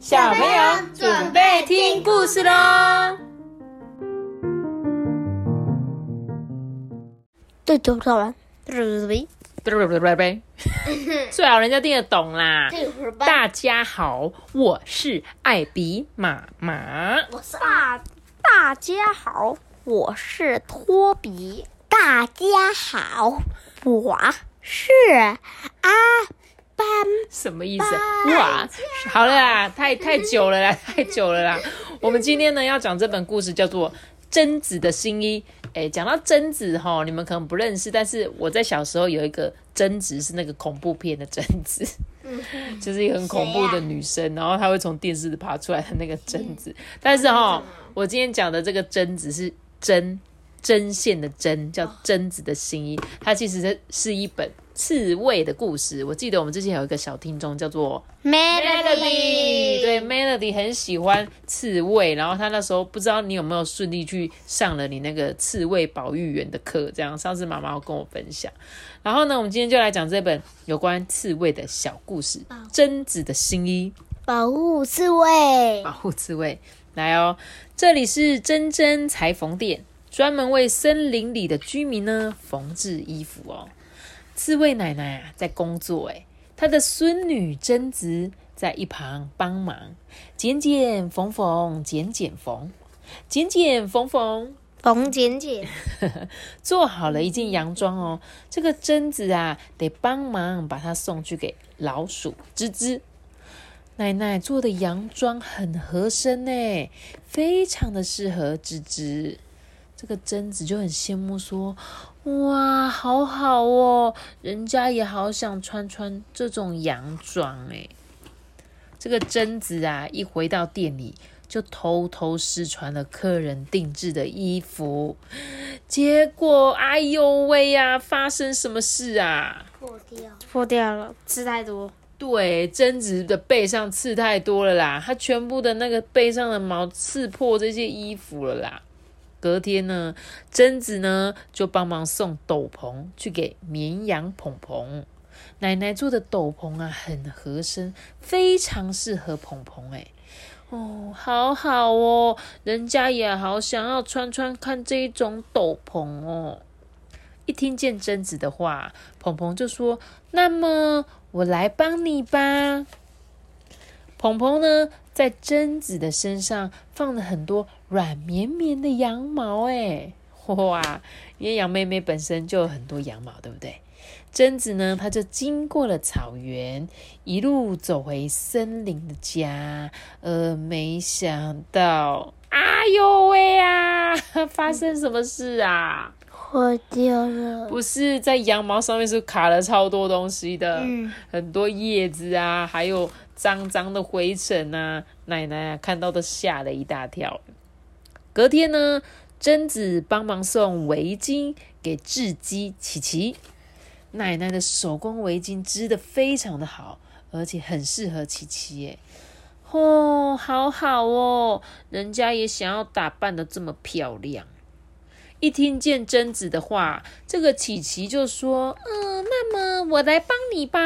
小朋友准备听故事喽。对，对不对？对对对对对，最好人家听得懂啦。大家好，我是艾比妈妈。我是大大家好，我是托比。大家好，我是阿班。什么意思？哇，好了啦，太太久了啦，太久了啦。我们今天呢要讲这本故事，叫做《贞子的新衣》。哎，讲到贞子哈，你们可能不认识，但是我在小时候有一个贞子，是那个恐怖片的贞子，就是一个很恐怖的女生，然后她会从电视爬出来的那个贞子。但是哈，我今天讲的这个贞子是针针线的针，叫贞子的新衣，它其实是是一本。刺猬的故事，我记得我们之前有一个小听众叫做 Melody，对 Melody 很喜欢刺猬，然后他那时候不知道你有没有顺利去上了你那个刺猬保育员的课，这样上次妈妈跟我分享。然后呢，我们今天就来讲这本有关刺猬的小故事，《贞子的新衣》，保护刺猬，保护刺猬。来哦，这里是真真裁缝店，专门为森林里的居民呢缝制衣服哦。刺猬奶奶啊，在工作哎，她的孙女贞子在一旁帮忙剪剪缝缝，剪剪缝，剪剪缝缝，缝剪剪，做好了一件洋装哦。这个贞子啊，得帮忙把它送去给老鼠吱吱。奶奶做的洋装很合身呢，非常的适合吱吱。这个贞子就很羡慕说。哇，好好哦，人家也好想穿穿这种洋装哎。这个贞子啊，一回到店里就偷偷试穿了客人定制的衣服，结果，哎呦喂呀，发生什么事啊？破掉，破掉了，刺太多。对，贞子的背上刺太多了啦，她全部的那个背上的毛刺破这些衣服了啦。隔天呢，贞子呢就帮忙送斗篷去给绵羊蓬蓬。奶奶做的斗篷啊，很合身，非常适合蓬蓬。哎，哦，好好哦，人家也好想要穿穿看这种斗篷哦。一听见贞子的话，蓬蓬就说：“那么我来帮你吧。”鹏鹏呢，在贞子的身上放了很多软绵绵的羊毛，哎，哇！因为羊妹妹本身就有很多羊毛，对不对？贞子呢，她就经过了草原，一路走回森林的家。呃，没想到，哎呦喂啊！发生什么事啊？破掉了。不是在羊毛上面是卡了超多东西的，很多叶子啊，还有。脏脏的灰尘啊！奶奶啊，看到都吓了一大跳。隔天呢，贞子帮忙送围巾给雉鸡琪琪。奶奶的手工围巾织的非常的好，而且很适合琪琪耶。哦，好好哦，人家也想要打扮的这么漂亮。一听见贞子的话，这个琪琪就说：“嗯，那么我来帮你吧。”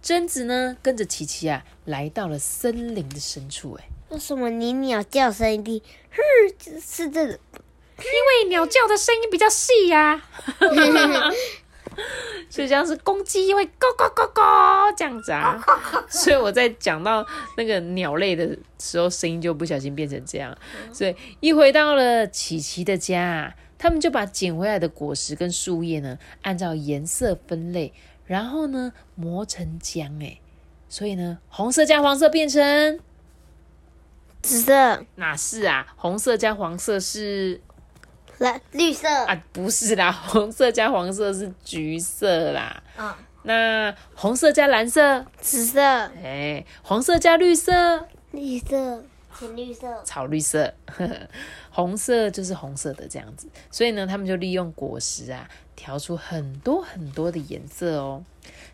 贞子呢，跟着琪琪啊，来到了森林的深处。哎，为什么你鸟叫声音 是是这个？因为鸟叫的声音比较细呀。所以像是公鸡会咕咕咕咕这样子啊。所以我在讲到那个鸟类的时候，声音就不小心变成这样。所以一回到了琪琪的家，他们就把捡回来的果实跟树叶呢，按照颜色分类。然后呢，磨成浆哎，所以呢，红色加黄色变成紫色，哪是啊？红色加黄色是蓝绿色啊？不是啦，红色加黄色是橘色啦。嗯，那红色加蓝色，紫色。哎，黄色加绿色，绿色。浅绿色，草绿色，红色就是红色的这样子，所以呢，他们就利用果实啊，调出很多很多的颜色哦。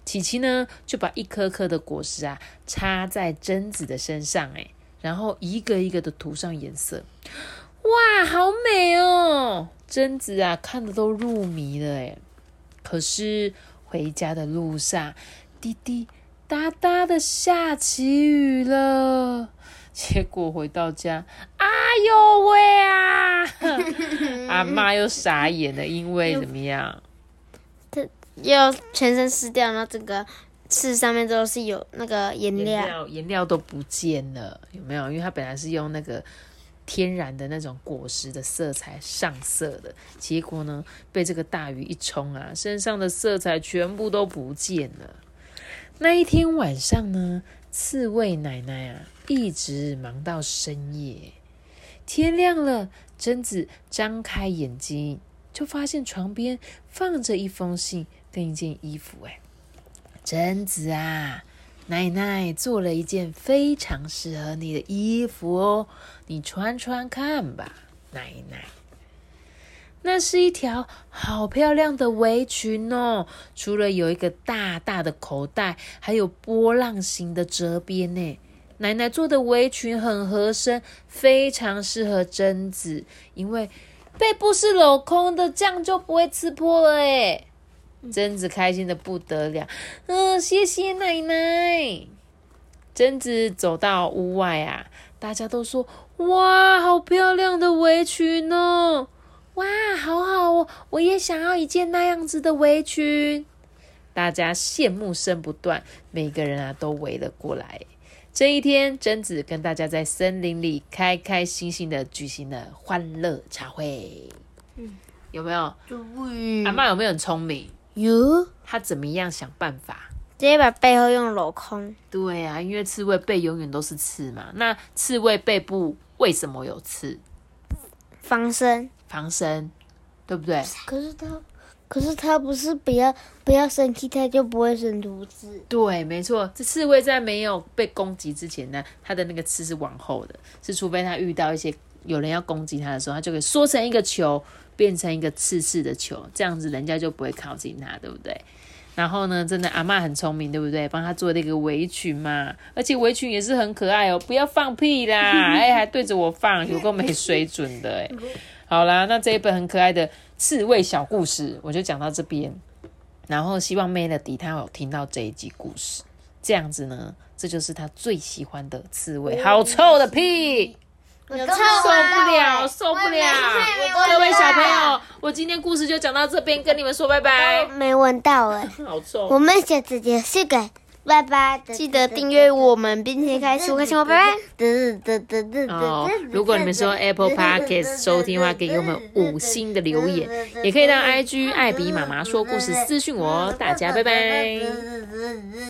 琪琪呢，就把一颗颗的果实啊，插在榛子的身上，哎，然后一个一个的涂上颜色，哇，好美哦！贞子啊，看的都入迷了，哎。可是回家的路上，滴滴答答的下起雨了。结果回到家，哎呦喂啊！阿妈又傻眼了，因为怎么样？他要全身湿掉，然后整个刺上面都是有那个颜。料颜料都不见了，有没有？因为它本来是用那个天然的那种果实的色彩上色的，结果呢，被这个大雨一冲啊，身上的色彩全部都不见了。那一天晚上呢，刺猬奶奶啊，一直忙到深夜。天亮了，贞子张开眼睛，就发现床边放着一封信跟一件衣服。哎，贞子啊，奶奶做了一件非常适合你的衣服哦，你穿穿看吧，奶奶。那是一条好漂亮的围裙哦，除了有一个大大的口袋，还有波浪形的折边呢。奶奶做的围裙很合身，非常适合贞子，因为背部是镂空的，这样就不会刺破了诶。贞子开心的不得了，嗯，谢谢奶奶。贞子走到屋外啊，大家都说：“哇，好漂亮的围裙哦！哇，好好哦，我也想要一件那样子的围裙。”大家羡慕声不断，每个人啊都围了过来。这一天，贞子跟大家在森林里开开心心的举行了欢乐茶会。嗯，有没有？阿妈有没有很聪明？有，他怎么样想办法？直接把背后用镂空。对啊，因为刺猬背永远都是刺嘛。那刺猬背部为什么有刺？防身。防身，对不对？可是它，可是它不是不要不要生气，它就不会生毒刺。对，没错。这刺猬在没有被攻击之前呢，它的那个刺是往后的，是除非它遇到一些有人要攻击它的时候，它就可以缩成一个球，变成一个刺刺的球，这样子人家就不会靠近它，对不对？然后呢，真的阿嬷很聪明，对不对？帮他做了一个围裙嘛，而且围裙也是很可爱哦。不要放屁啦！哎，还对着我放，有够没水准的哎。好啦，那这一本很可爱的刺猬小故事，我就讲到这边。然后希望 Melody 她有听到这一集故事，这样子呢，这就是她最喜欢的刺猬。好臭的屁！有受不了，受不了！各位小朋友，我今天故事就讲到这边，跟你们说拜拜。没闻到哎。好臭！我们下次见，是个拜拜。记得订阅我们，并且开始我开心我拜拜。哦，如果你们说 Apple Podcast 收听的话，可以给我们五星的留言，也可以到 IG 艾比妈妈说故事私讯我哦。大家拜拜。